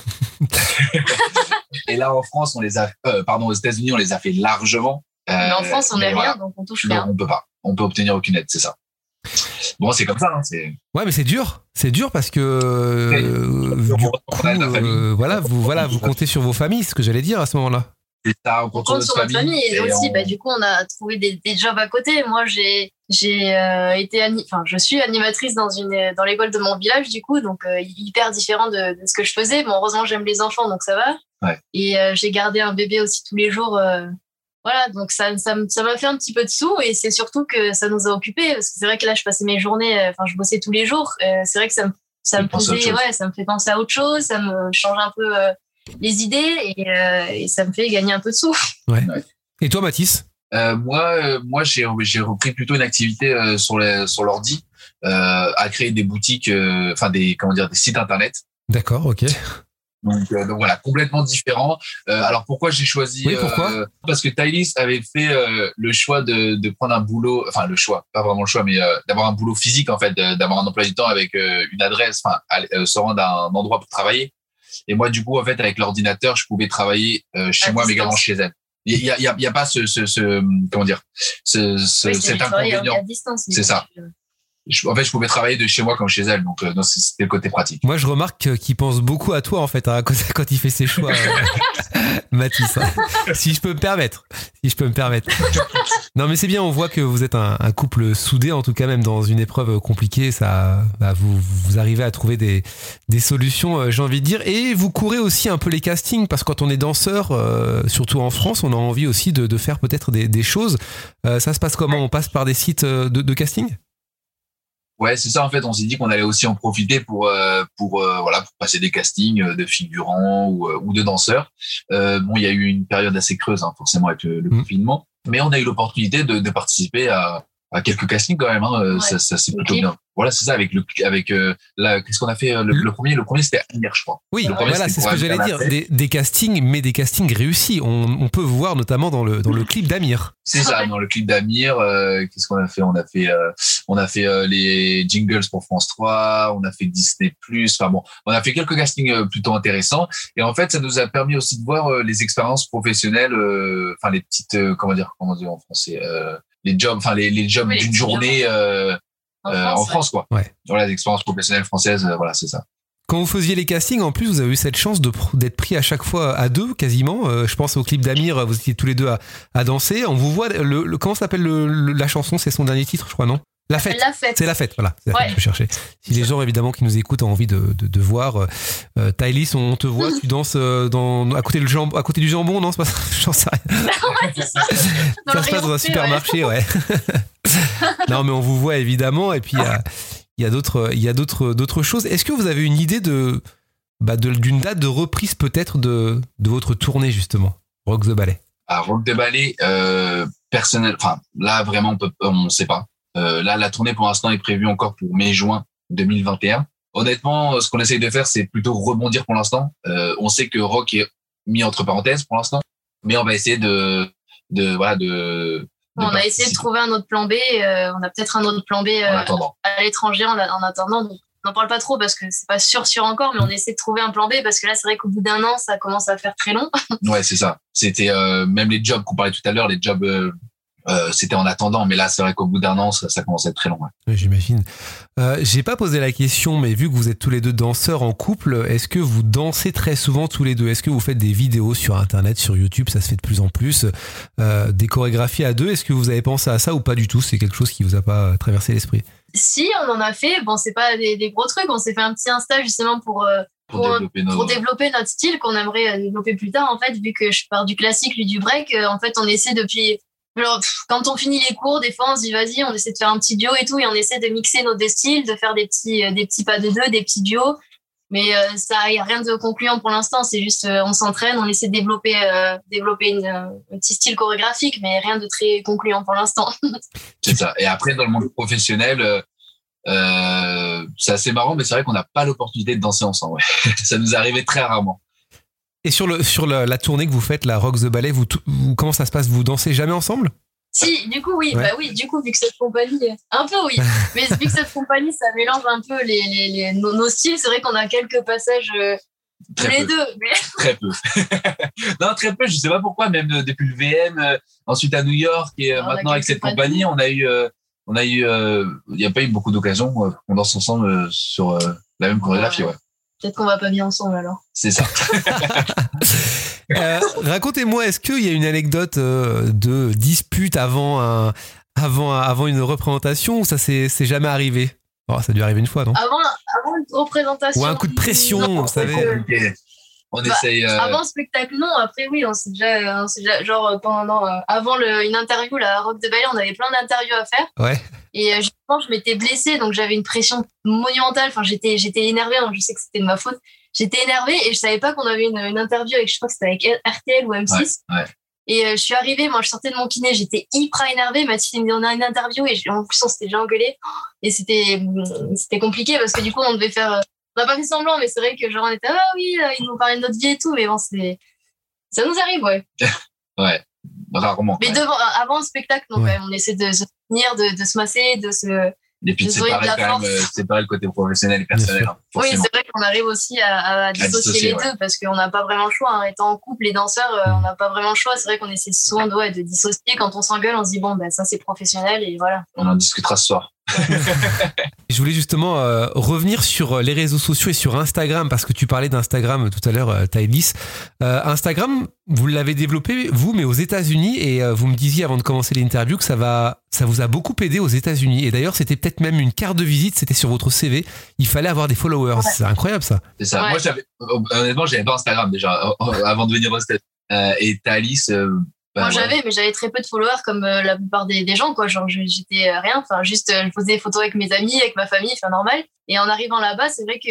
[laughs] Et là, en France, on les a, euh, pardon, aux États-Unis, on les a fait largement. Euh, mais en France, on voilà. rien, donc on touche Non, rien. on peut pas. On peut obtenir aucune aide, c'est ça. Bon, c'est comme ça. Hein. Ouais, mais c'est dur. C'est dur parce que euh, du On coup, euh, voilà, vous, voilà, vous comptez sur vos familles, c'est ce que j'allais dire à ce moment-là. C'est ça. On On compte sur notre famille et, aussi, on- bah, du coup, on a trouvé des, des jobs à côté. Moi, j'ai j'ai euh, été, enfin, je suis animatrice dans une dans l'école de mon village, du coup, donc euh, hyper différent de, de ce que je faisais. Bon, heureusement, j'aime les enfants, donc ça va. Ouais. Et euh, j'ai gardé un bébé aussi tous les jours. euh, voilà, donc ça ça m- ça m'a fait un petit peu de sous et c'est surtout que ça nous a occupés parce que c'est vrai que là, je passais mes journées, enfin, je bossais tous les jours. C'est vrai que ça me ça me faisait, ouais, ça me fait penser à autre chose, ça me change un peu les idées et, euh, et ça me fait gagner un peu de sous. Et toi, Mathis? Euh, moi, euh, moi, j'ai j'ai repris plutôt une activité euh, sur l'ordi, euh, à créer des boutiques, euh, enfin des comment dire, des sites internet. D'accord, ok. Donc, euh, donc voilà, complètement différent. Euh, alors pourquoi j'ai choisi Oui, pourquoi? euh, Parce que Thaïlis avait fait euh, le choix de, de prendre un boulot, enfin le choix, pas vraiment le choix, mais euh, d'avoir un boulot physique en fait, d'avoir un emploi du temps avec euh, une adresse, enfin euh, se rendre à un endroit pour travailler. Et moi du coup en fait avec l'ordinateur, je pouvais travailler euh, chez À moi, mais également chez elle. Il y a, y a, y a pas ce, ce, ce comment dire, ce, Oui, c'est cet inconvénient. C'est ça. En fait, je pouvais travailler de chez moi comme chez elle, donc euh, c'était le côté pratique. Moi, je remarque qu'il pense beaucoup à toi, en fait, hein, [laughs] quand, quand il fait ses choix, euh, [laughs] Mathis. hein. Si je peux me permettre. Si je peux me permettre. Non, mais c'est bien, on voit que vous êtes un, couple soudé, en tout cas, même dans une épreuve compliquée, ça, bah, vous, arrivez à trouver des, solutions, euh, j'ai envie de dire. Et vous courez aussi un peu les castings, parce que quand on est danseur, surtout en France, on a envie aussi de, faire peut-être des, choses. Ça se passe comment? On passe par des sites de casting? Ouais, c'est ça. En fait, on s'est dit qu'on allait aussi en profiter pour euh, pour euh, voilà pour passer des castings euh, de figurants ou, euh, ou de danseurs. Euh, bon, il y a eu une période assez creuse, hein, forcément avec le, le Mm. confinement, mais on a eu l'opportunité de, de participer à, à quelques castings quand même. Hein. Euh, Ouais. Ça, ça c'est Le plutôt bien. Voilà, c'est ça avec le avec euh, la qu'est-ce qu'on a fait euh, le, premier le premier c'était Amir, je crois. Oui, Le premier, voilà, c'est ce que j'allais dire. Des, des castings, mais des castings réussis. On, on peut voir notamment dans le, dans le clip d'Amir. C'est ça, dans le clip d'Amir, euh, qu'est-ce qu'on a fait? On a fait, euh, on a fait euh, les jingles pour France 3, on a fait Disney+. Enfin bon, on a fait quelques castings euh, plutôt intéressants. Et en fait, ça nous a permis aussi de voir euh, les expériences professionnelles, euh, enfin les petites, euh, comment dire, comment dire en français, euh, les jobs, enfin les, les jobs Oui, d'une journée euh, En euh, France, en ouais. France, quoi. Ouais. Voilà, les expériences professionnelles françaises, euh, voilà, c'est ça. Quand vous faisiez les castings, en plus, vous avez eu cette chance d'être pris à chaque fois à deux, quasiment. Euh, je pense au clip d'Amir, vous étiez tous les deux à, à danser. On vous voit. Le, le- comment s'appelle le- le- la chanson? C'est son dernier titre, je crois, non? La fête. La fête. C'est la fête, voilà. C'est la Ouais. fête que je cherchais. Si les gens, évidemment, qui nous écoutent ont envie de, de, de voir, euh, euh, Thaïlis, on te voit, tu danses euh, dans, à, côté le jambon, à côté du jambon, non C'est pas ça [laughs] J'en sais rien. Ouais, c'est ça. Dans [laughs] ça se passe dans un supermarché, ouais. [laughs] non, mais on vous voit évidemment, et puis il y a, y a d'autres, il y a d'autres, d'autres choses. Est-ce que vous avez une idée de, bah, de- d'une date de reprise peut-être de, de votre tournée justement, Rock the Ballet? À Rock de Ballet, euh, personnel, enfin là vraiment on peut, on sait pas. Euh, là la tournée pour l'instant est prévue encore pour mai-juin 2021. Honnêtement, ce qu'on essaye de faire, c'est plutôt rebondir pour l'instant. Euh, on sait que Rock est mis entre parenthèses pour l'instant, mais on va essayer de, de voilà de. de On a essayé de trouver un autre plan B. euh, on a peut-être un autre plan B euh, à l'étranger en, en attendant. Donc n'en parle pas trop parce que c'est pas sûr sûr encore, mais on essaie de trouver un plan B parce que là, c'est vrai qu'au bout d'un an, ça commence à faire très long. Ouais, c'est ça. C'était euh, même les jobs qu'on parlait tout à l'heure, les jobs, euh, euh, c'était en attendant. Mais là, c'est vrai qu'au bout d'un an, ça, ça commence à être très long. ouais. Oui, J'imagine. Euh, J'ai pas posé la question, mais vu que vous êtes tous les deux danseurs en couple, est-ce que vous dansez très souvent tous les deux? Est-ce que vous faites des vidéos sur Internet, sur YouTube Ça se fait de plus en plus. Euh, des chorégraphies à deux? Est-ce que vous avez pensé à ça ou pas du tout? C'est quelque chose qui vous a pas traversé l'esprit? Si, on en a fait. Bon, c'est pas des, des gros trucs. On s'est fait un petit Insta justement pour, euh, Pour, Pour- développer nos. pour développer notre style qu'on aimerait euh, développer plus tard. En fait, vu que je pars du classique, lui du break, euh, en fait, on essaie depuis. Genre, quand on finit les cours, des fois, on se dit vas-y, on essaie de faire un petit duo et tout, et on essaie de mixer nos deux styles, de faire des petits, euh, des petits pas de deux, des petits duos. Mais euh, ça, y a rien de concluant pour l'instant. C'est juste, euh, on s'entraîne, on essaie de développer, euh, développer un petit style chorégraphique, mais rien de très concluant pour l'instant. [laughs] C'est ça. Et après, dans le monde professionnel, c'est assez marrant, mais c'est vrai qu'on n'a pas l'opportunité de danser ensemble. [laughs] ça nous arrivait très rarement. Et sur, le, sur la, la tournée que vous faites, la Rock the Ballet, vous, vous- comment ça se passe? Vous dansez jamais ensemble? Si, du coup, oui, Ouais. bah oui, du coup, vu que cette compagnie, un peu, oui, [laughs] mais vu que cette compagnie, ça mélange un peu les, les, les- nos, nos styles, c'est vrai qu'on a quelques passages euh, tous Très les peu. deux. Mais [laughs] Très peu. [laughs] non, très peu. Je sais pas pourquoi. Même euh, depuis le VM, euh, ensuite à New York et euh, maintenant avec cette compagnie, on a eu, euh, on a eu, euh, il n'y a pas eu beaucoup d'occasions euh, qu'on danse ensemble euh, sur euh, la même chorégraphie. Ouais. Ouais. Peut-être qu'on va pas bien ensemble alors. C'est ça. [laughs] Euh, Racontez-moi, est-ce qu'il y a une anecdote euh, de dispute avant, un, avant, avant une représentation ou ça s'est c'est jamais arrivé? Oh, Ça a dû arriver une fois, non? Avant, avant une représentation. Ou un coup de pression, non, vous savez. compliqué. On Bah, essaye. euh, Avant le spectacle, non. Après, oui, on s'est déjà, déjà, genre, euh, pendant, euh, avant le, une interview, la Rock de Ballet, on avait plein d'interviews à faire. Ouais. Et euh, justement, je m'étais blessée, donc j'avais une pression monumentale. Enfin, j'étais, j'étais énervée. hein, Je sais que c'était de ma faute. J'étais énervée et je savais pas qu'on avait une, une interview avec, je crois que c'était avec RTL ou M6. Ouais, ouais. Et euh, je suis arrivée, moi, je sortais de mon kiné, j'étais hyper énervée. Mathilde il me dit, on a une interview et en plus, on s'était déjà engueulé. Et c'était, c'était compliqué parce que du coup, on devait faire. Euh, on n'a pas fait semblant, mais c'est vrai que genre on était ah oui, euh, ils nous parlaient de notre vie et tout, mais bon, c'est ça nous arrive, ouais. [laughs] ouais. Rarement. Mais devant, avant le spectacle, Ouais. on essaie de se tenir, de, de se masser, de se. Et puis de séparer quand même, euh, séparer le côté professionnel et personnel. hein, Oui, c'est vrai qu'on arrive aussi à, à dissocier, dissocier, les ouais. deux parce qu'on n'a pas vraiment le choix. hein. Étant en couple, les danseurs, euh, on n'a pas vraiment le choix. C'est vrai qu'on essaie souvent de, ouais, de dissocier. Quand on s'engueule, on se dit bon, ben ça c'est professionnel et voilà. On en discutera ce soir. [laughs] Je voulais justement euh, revenir sur les réseaux sociaux et sur Instagram, parce que tu parlais d'Instagram tout à l'heure, euh, Thaïlis. Euh, Instagram, vous l'avez développé, vous, mais aux États-Unis, et euh, vous me disiez avant de commencer l'interview que ça, va, ça vous a beaucoup aidé aux États-Unis. Et d'ailleurs, c'était peut-être même une carte de visite, c'était sur votre CV. Il fallait avoir des followers. C'est incroyable ça. C'est ça. Ouais. Moi, j'avais, honnêtement, j'avais pas Instagram déjà euh, [laughs] avant de venir au stade. Euh, et euh, bah, Moi ouais. j'avais, mais j'avais très peu de followers comme euh, la plupart des, des gens, quoi. Genre j'étais euh, rien. Enfin, juste euh, je faisais des photos avec mes amis, avec ma famille, enfin normal. Et en arrivant là-bas, c'est vrai que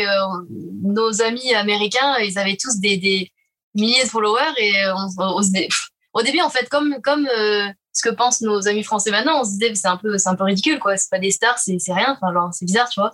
nos amis américains, ils avaient tous des, des milliers de followers et on, on se dé- au début en fait comme comme ce que pensent nos amis français maintenant, on se disait c'est un peu c'est un peu ridicule quoi. C'est pas des stars, c'est rien. Enfin genre c'est bizarre, tu vois.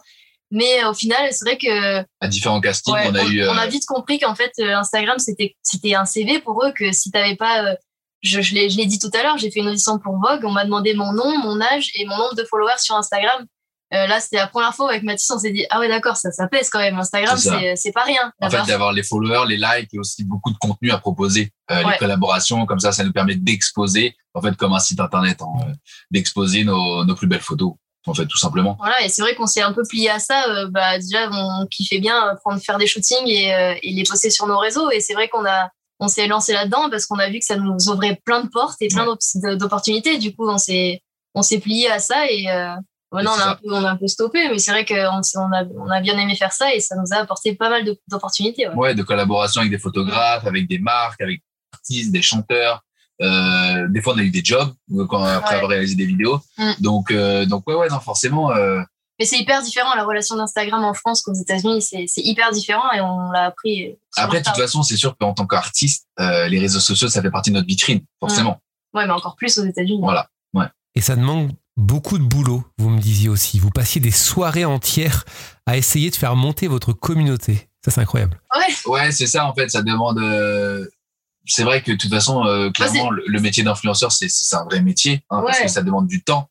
Mais au final, c'est vrai que à différents castings, Ouais, on a eu. on a vite compris qu'en fait, Instagram, c'était, c'était un CV pour eux, que si t'avais pas, je, je l'ai, dit tout à l'heure, j'ai fait une audition pour Vogue, on m'a demandé mon nom, mon âge et mon nombre de followers sur Instagram. Euh, là, c'était la première fois avec Mathis, on s'est dit, ah ouais, d'accord, ça, ça pèse quand même. Instagram, C'est pas rien. En fait, d'avoir les followers, les likes et aussi beaucoup de contenu à proposer, euh, Ouais. les collaborations, comme ça, ça nous permet d'exposer, en fait, comme un site internet, hein, euh, d'exposer nos, nos plus belles photos, en fait, tout simplement. Voilà, et c'est vrai qu'on s'est un peu plié à ça. euh, bah, déjà, on kiffait bien euh, prendre, faire des shootings et, euh, et les poster sur nos réseaux. Et c'est vrai qu'on a, on s'est lancé là-dedans parce qu'on a vu que ça nous ouvrait plein de portes et plein d'op- d'opportunités. Du coup, on s'est, on s'est plié à ça et euh, maintenant, on a, un peu, on a un peu stoppé. Mais c'est vrai qu'on on a, on a bien aimé faire ça et ça nous a apporté pas mal d'opportunités. Ouais. Ouais, de collaboration avec des photographes, avec des marques, avec des artistes, des chanteurs. Euh, des fois, on a eu des jobs euh, quand, après Ouais. avoir réalisé des vidéos. Mm. Donc, euh, donc ouais, ouais, non, forcément. Euh, Mais c'est hyper différent la relation d'Instagram en France qu'aux États-Unis. C'est hyper différent et on l'a appris. sur après, de toute façon, c'est sûr qu'en tant qu'artiste, euh, les réseaux sociaux, ça fait partie de notre vitrine, forcément. Ouais, mais encore plus aux États-Unis. Voilà. Et ça demande beaucoup de boulot, vous me disiez aussi. Vous passiez des soirées entières à essayer de faire monter votre communauté. Ça, c'est incroyable. Ouais, c'est ça, en fait, ça demande. euh, c'est vrai que de toute façon, euh, clairement, le, métier d'influenceur, c'est un vrai métier, hein, parce Ouais. que ça demande du temps.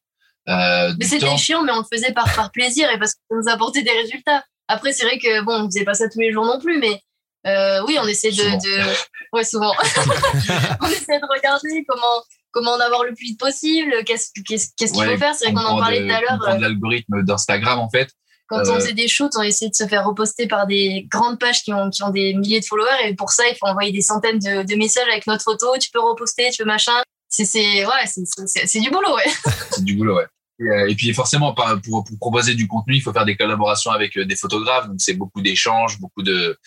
Euh, Mais c'était chiant, mais on le faisait par, par plaisir et parce que ça nous apportait des résultats. Après, c'est vrai que bon, on faisait pas ça tous les jours non plus, mais euh, oui, on essaie de, de... ouais souvent. [laughs] on essaie de regarder comment comment en avoir le plus vite possible. Qu'est-ce qu'est-ce qu'il Ouais, faut faire C'est vrai qu'on en parlait tout à l'heure. euh, l'algorithme d'Instagram en fait. Quand on faisait des shoots, on essayait de se faire reposter par des grandes pages qui ont, qui ont des milliers de followers. Et pour ça, il faut envoyer des centaines de, de messages avec notre photo. Tu peux reposter, tu peux machin. C'est, c'est, ouais, c'est, c'est, c'est du boulot, ouais. [laughs] C'est du boulot, ouais. Et, euh, et puis forcément, pour, pour proposer du contenu, il faut faire des collaborations avec euh, des photographes. Donc c'est beaucoup d'échanges, beaucoup de.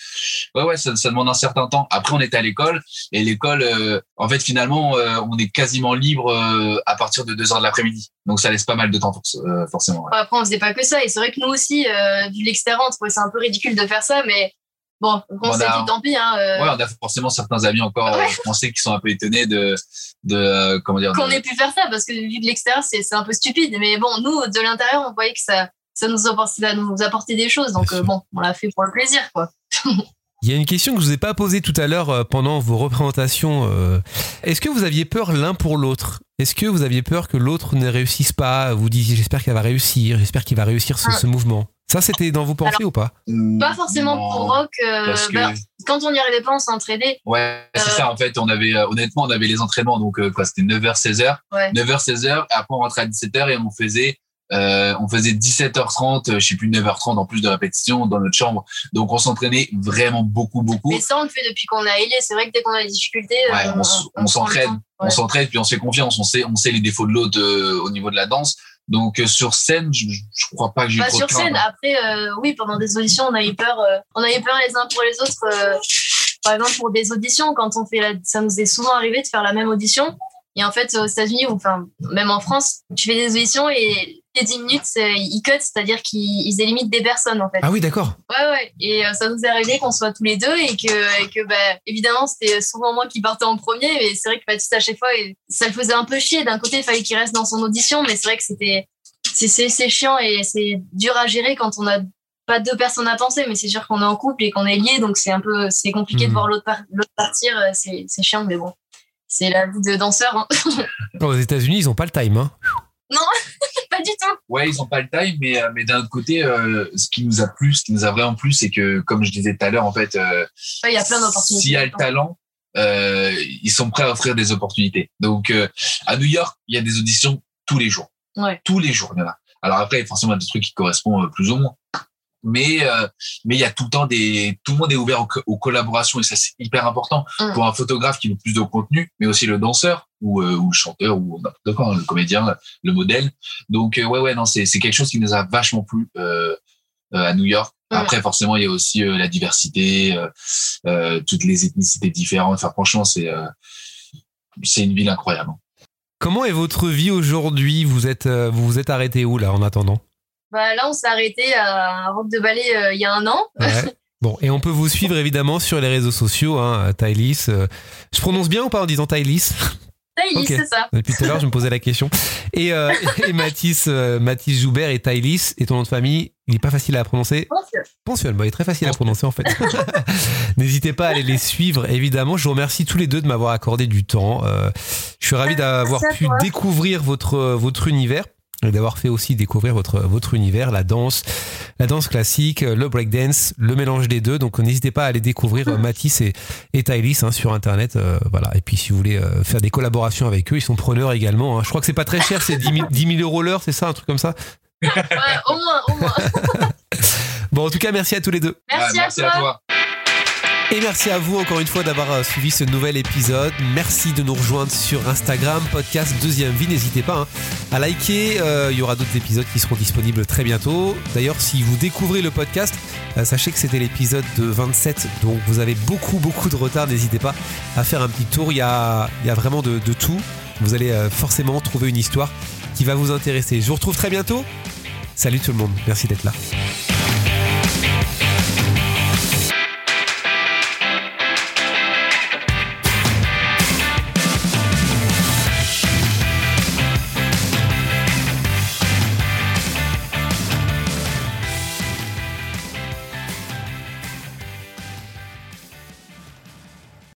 Ouais, ouais, ça, ça demande un certain temps. Après, on était à l'école et l'école, euh, en fait, finalement, euh, on est quasiment libre euh, à partir de 2 heures de l'après-midi. Donc ça laisse pas mal de temps, for- forcément. ouais. Après, on faisait pas que ça. Et c'est vrai que nous aussi, vu l'extérieur, on trouvait ça un peu ridicule de faire ça. Mais bon, on On s'est a- dit tant pis. Hein, euh, Ouais, on a forcément certains amis encore Ouais. euh, français qui sont un peu étonnés de, de euh, comment dire. qu'on de- ait pu faire ça parce que vu de l'extérieur c'est c'est un peu stupide mais bon nous de l'intérieur on voyait que ça ça nous apportait, ça nous apportait des choses donc euh, bon on l'a fait pour le plaisir quoi [laughs] Il y a une question que je vous ai pas posée tout à l'heure pendant vos représentations. Est-ce que vous aviez peur l'un pour l'autre? Est-ce que vous aviez peur que l'autre ne réussisse pas? Vous disiez j'espère qu'elle va réussir, j'espère qu'il va réussir ce, Ah. ce mouvement. Ça, c'était dans vos pensées ou pas pas forcément Non, pour rock euh, Parce que, bah, quand on n'y arrivait pas on s'entraînait ouais, c'est Euh, ça, en fait, on avait, euh, honnêtement, on avait les entraînements, donc, euh, quoi, c'était 9h, 16h. ouais 9h, 16h, et après, on rentrait à 17h et on faisait, euh, on faisait 17h30, euh, je sais plus, 9h30 en plus de répétition dans notre chambre. Donc, on s'entraînait vraiment beaucoup, beaucoup. mais ça on le fait depuis qu'on a ailé c'est vrai que dès qu'on a des difficultés euh, Ouais, on on. On Ouais. s'entraide, puis on se fait confiance, on sait, on sait les défauts de l'autre euh, au niveau de la danse. Donc, euh, sur scène, je, je crois pas que j'ai Bah, sur scène, hein. après, euh, oui, pendant des auditions, on a eu peur, euh, on a eu peur les uns pour les autres. euh, par exemple, pour des auditions, quand on fait la, ça nous est souvent arrivé de faire la même audition. Et en fait, aux États-Unis, ou enfin, même en France, tu fais des auditions et les 10 minutes, ils cut, c'est-à-dire qu'ils ils élimitent des personnes, en fait. Ah oui, d'accord. Ouais, ouais. Et euh, ça nous est arrivé qu'on soit tous les deux et que, et que bah, évidemment, c'était souvent moi qui partais en premier. Mais c'est vrai que Baptiste, à chaque fois, ça le faisait un peu chier. D'un côté, il fallait qu'il reste dans son audition, mais c'est vrai que c'était, c'est, chiant et c'est dur à gérer quand on a pas deux personnes à penser. Mais c'est sûr qu'on est en couple et qu'on est liés, donc c'est un peu, c'est compliqué de voir l'autre, par- partir. euh, c'est chiant, mais bon. C'est la vie de danseur, hein. [laughs] Aux États-Unis, ils ont pas le time. Hein. [laughs] pas du tout. Ouais, ils ont pas le time, mais, euh, mais d'un autre côté, euh, ce qui nous a plu, ce qui nous a vraiment plu, c'est que, comme je disais tout à l'heure, en fait, euh, Ouais, Il y a plein d'opportunités. s'il y a le talent, euh, ils sont prêts à offrir des opportunités. Donc, euh, à New York, il y a des auditions tous les jours. Ouais. Tous les jours, il y en a. Alors après, forcément, il y a des trucs qui correspondent plus ou moins. Mais euh, mais il y a tout le temps des tout le monde est ouvert aux, co- aux collaborations et ça c'est hyper important Mm. pour un photographe qui veut plus de contenu mais aussi le danseur ou euh, ou le chanteur ou n'importe quoi hein, le comédien le modèle. Donc euh, ouais ouais non c'est c'est quelque chose qui nous a vachement plu euh, euh, à New York. Mm. après forcément il y a aussi euh, la diversité euh, euh, toutes les ethnicités différentes. Enfin franchement c'est euh, c'est une ville incroyable. Comment est votre vie aujourd'hui? Vous êtes, vous vous êtes arrêté où là en attendant? Bah, là, on s'est arrêté à Rock de Ballet euh, il y a un an. Ouais. Bon, et on peut vous suivre évidemment sur les réseaux sociaux, hein, Tylis. euh, je prononce bien ou pas en disant Tylis Taïlis, Ok. c'est ça. Depuis tout à l'heure, je me posais la question. Et, euh, [laughs] et Mathis, euh, Mathis Joubert et Tylis, et ton nom de famille, il est pas facile à prononcer. Ponsuel, bah, il est très facile à prononcer en fait. [laughs] N'hésitez pas à aller les suivre, évidemment. Je vous remercie tous les deux de m'avoir accordé du temps. Euh, je suis ravi d'avoir Merci à pu toi. découvrir votre, votre univers et d'avoir fait aussi découvrir votre, votre univers, la danse, la danse classique, le breakdance, le mélange des deux. Donc n'hésitez pas à aller découvrir euh, Mathis et, et Tylis hein, sur internet. euh, voilà. Et puis si vous voulez euh, faire des collaborations avec eux, ils sont preneurs également. hein. Je crois que c'est pas très cher, c'est 10 000, 10 000 euros l'heure, c'est ça, un truc comme ça? Ouais, au moins, au moins. [laughs] Bon, en tout cas, merci à tous les deux. Merci, Ouais, merci à toi. à toi Et merci à vous encore une fois d'avoir euh, suivi ce nouvel épisode. Merci de nous rejoindre sur Instagram, podcast Deuxième Vie. N'hésitez pas hein, à liker. Euh, il y aura d'autres épisodes qui seront disponibles très bientôt. D'ailleurs, si vous découvrez le podcast, euh, sachez que c'était l'épisode de 27. Donc vous avez beaucoup, beaucoup de retard. N'hésitez pas à faire un petit tour. Il y a, vraiment de, tout. Vous allez forcément trouver une histoire qui va vous intéresser. Je vous retrouve très bientôt. Salut tout le monde. Merci d'être là.